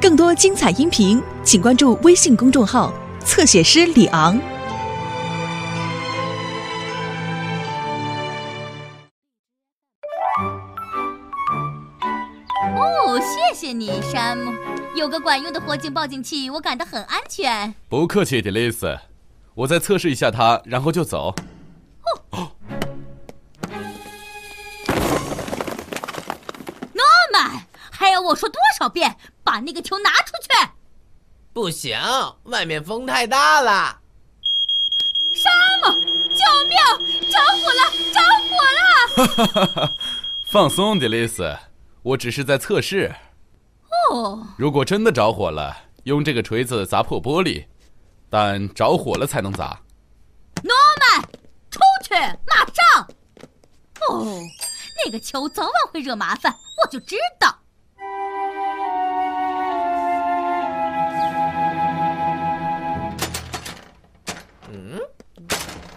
更多精彩音频，请关注微信公众号“侧写师李昂”。哦，谢谢你，山姆。有个管用的火警报警器，我感到很安全。不客气，迪丽斯。我再测试一下它，然后就走。哦。还要我说多少遍，把那个球拿出去？不行，外面风太大了。沙漠，救命！着火了，着火了！哈哈哈！放松，迪丽斯，我只是在测试。哦。如果真的着火了，用这个锤子砸破玻璃，但着火了才能砸。诺曼，出去，马上！哦，那个球早晚会惹麻烦，我就知道。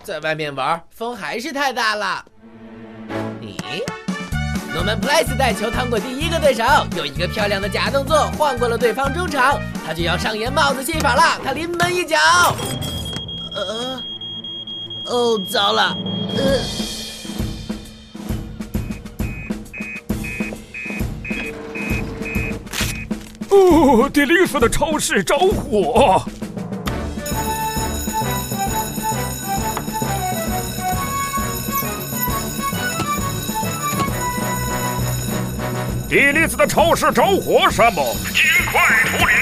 在外面玩，风还是太大了。咦，诺曼普莱斯带球趟过第一个对手，有一个漂亮的假动作，晃过了对方中场，他就要上演帽子戏法了。他临门一脚，呃，哦，糟了，呃，哦，迪丽斯的超市着火。迪丽斯的超市着火，山姆，尽快处理。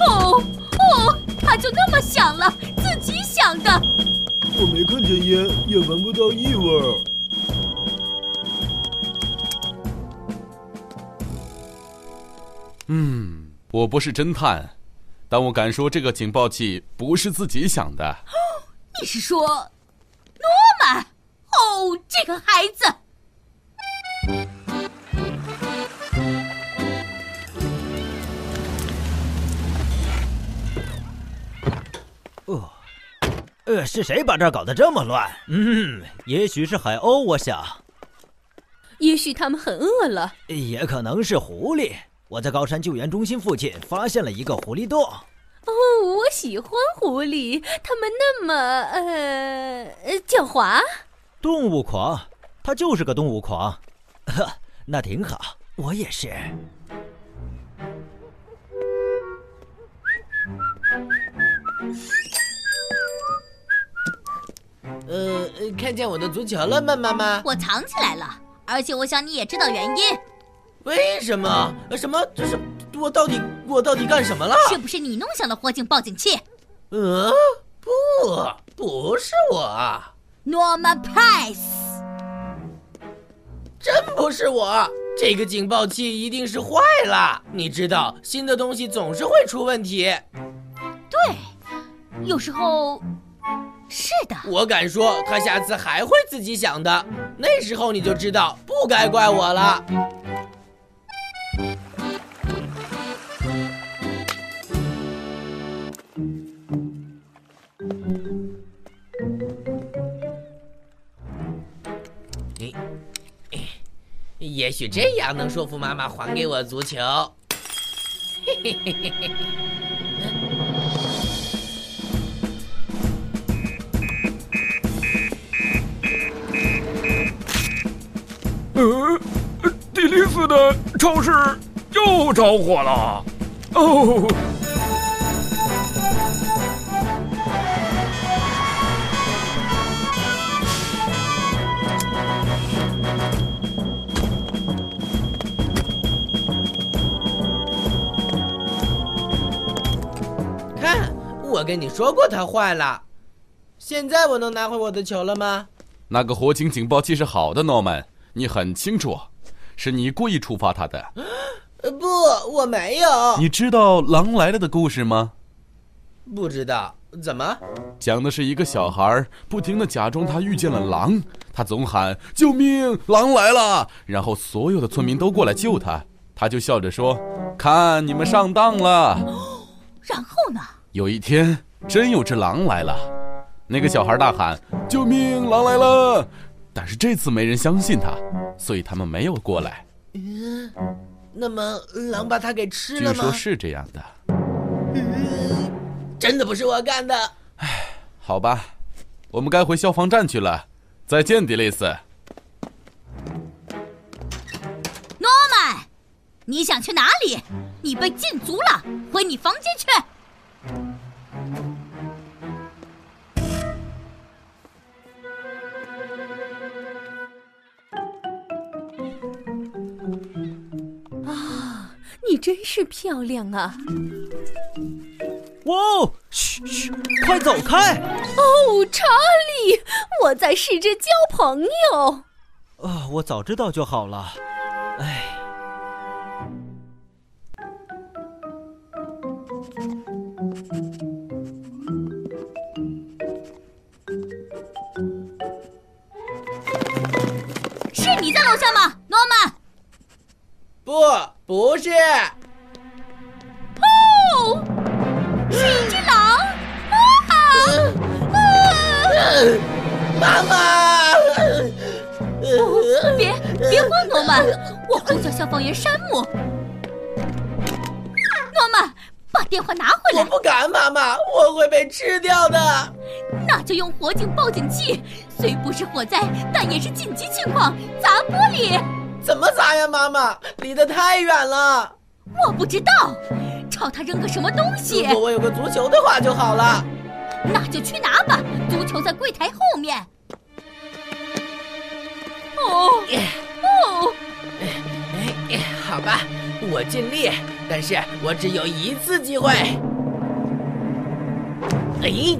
哦哦，他就那么想了，自己想的。我没看见烟，也闻不到异味。嗯，我不是侦探，但我敢说这个警报器不是自己响的。你是说，诺曼？哦，这个孩子。哦，呃，是谁把这儿搞得这么乱？嗯，也许是海鸥，我想。也许他们很饿了。也可能是狐狸。我在高山救援中心附近发现了一个狐狸洞。哦，我喜欢狐狸，它们那么呃狡猾。动物狂，它就是个动物狂。呵，那挺好，我也是。呃，看见我的足球了吗，妈妈？我藏起来了，而且我想你也知道原因。为什么？什么？这是我到底我到底干什么了？是不是你弄响了火警报警器？呃，不，不是我。Norman Price，真不是我。这个警报器一定是坏了。你知道，新的东西总是会出问题。对，有时候是的。我敢说，他下次还会自己响的。那时候你就知道，不该怪我了。也许这样能说服妈妈还给我足球。嘿嘿嘿嘿。呃，迪丽斯的超市又着火了。哦。我跟你说过它坏了。现在我能拿回我的球了吗？那个火警警报器是好的，诺曼，你很清楚，是你故意触发它的。呃，不，我没有。你知道《狼来了》的故事吗？不知道，怎么？讲的是一个小孩不停的假装他遇见了狼，他总喊救命，狼来了，然后所有的村民都过来救他，他就笑着说：“看你们上当了。”然后呢？有一天，真有只狼来了，那个小孩大喊：“救命！狼来了！”但是这次没人相信他，所以他们没有过来。嗯，那么狼把他给吃了吗？据说是这样的。嗯，真的不是我干的。唉，好吧，我们该回消防站去了。再见，迪丽斯。诺曼，你想去哪里？你被禁足了，回你房间去。真是漂亮啊！哇哦，嘘嘘，快走开！哦，查理，我在试着交朋友。啊，我早知道就好了。哎。是你在楼下吗，诺曼？不，不是。妈妈！哦，别别慌，诺曼，我呼叫消防员山姆。诺曼，把电话拿回来！我不敢，妈妈，我会被吃掉的。那就用火警报警器，虽不是火灾，但也是紧急情况，砸玻璃。怎么砸呀，妈妈？离得太远了。我不知道，朝他扔个什么东西。如果我有个足球的话就好了。那就去拿吧，足球在柜台后面。哦哦，哎，好吧，我尽力，但是我只有一次机会。哎。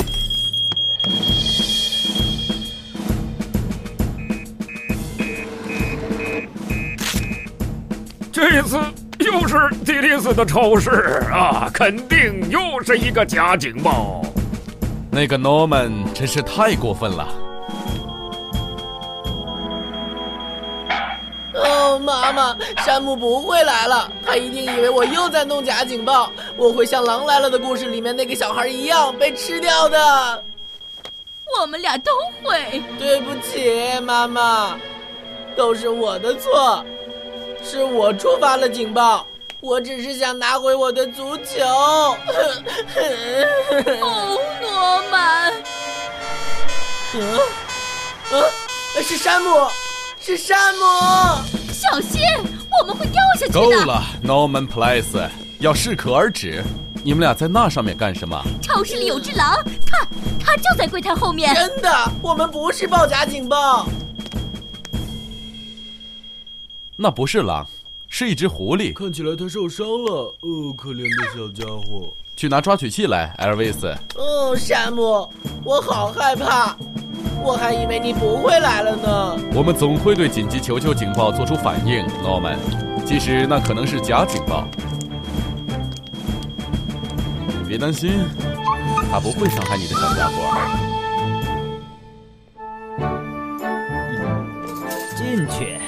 这次又是迪丽斯的超市啊，肯定又是一个假警报。那个 Norman 真是太过分了。哦，妈妈，山姆不会来了，他一定以为我又在弄假警报，我会像《狼来了》的故事里面那个小孩一样被吃掉的。我们俩都会。对不起，妈妈，都是我的错。是我触发了警报，我只是想拿回我的足球。哦！嗯，啊，是山姆，是山姆！小心，我们会掉下去的。够了，Norman Place，要适可而止。你们俩在那上面干什么？超市里有只狼，它它就在柜台后面。真的，我们不是报假警报。那不是狼，是一只狐狸。看起来它受伤了。哦，可怜的小家伙。去拿抓取器来，艾尔维斯。哦，山姆，我好害怕，我还以为你不会来了呢。我们总会对紧急求救警报做出反应，诺曼。即使那可能是假警报。别担心，他不会伤害你的小家伙。进去。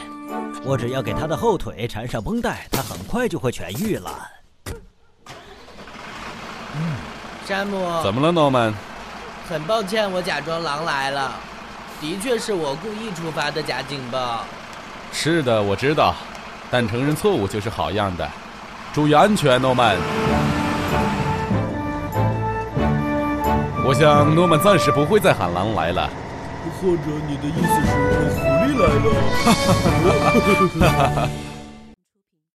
我只要给他的后腿缠上绷带，他很快就会痊愈了。嗯，山姆，怎么了，诺曼？很抱歉，我假装狼来了，的确是我故意触发的假警报。是的，我知道，但承认错误就是好样的。注意安全，诺曼。我想，诺曼暂时不会再喊狼来了。或者你的意思是，狐狸来了？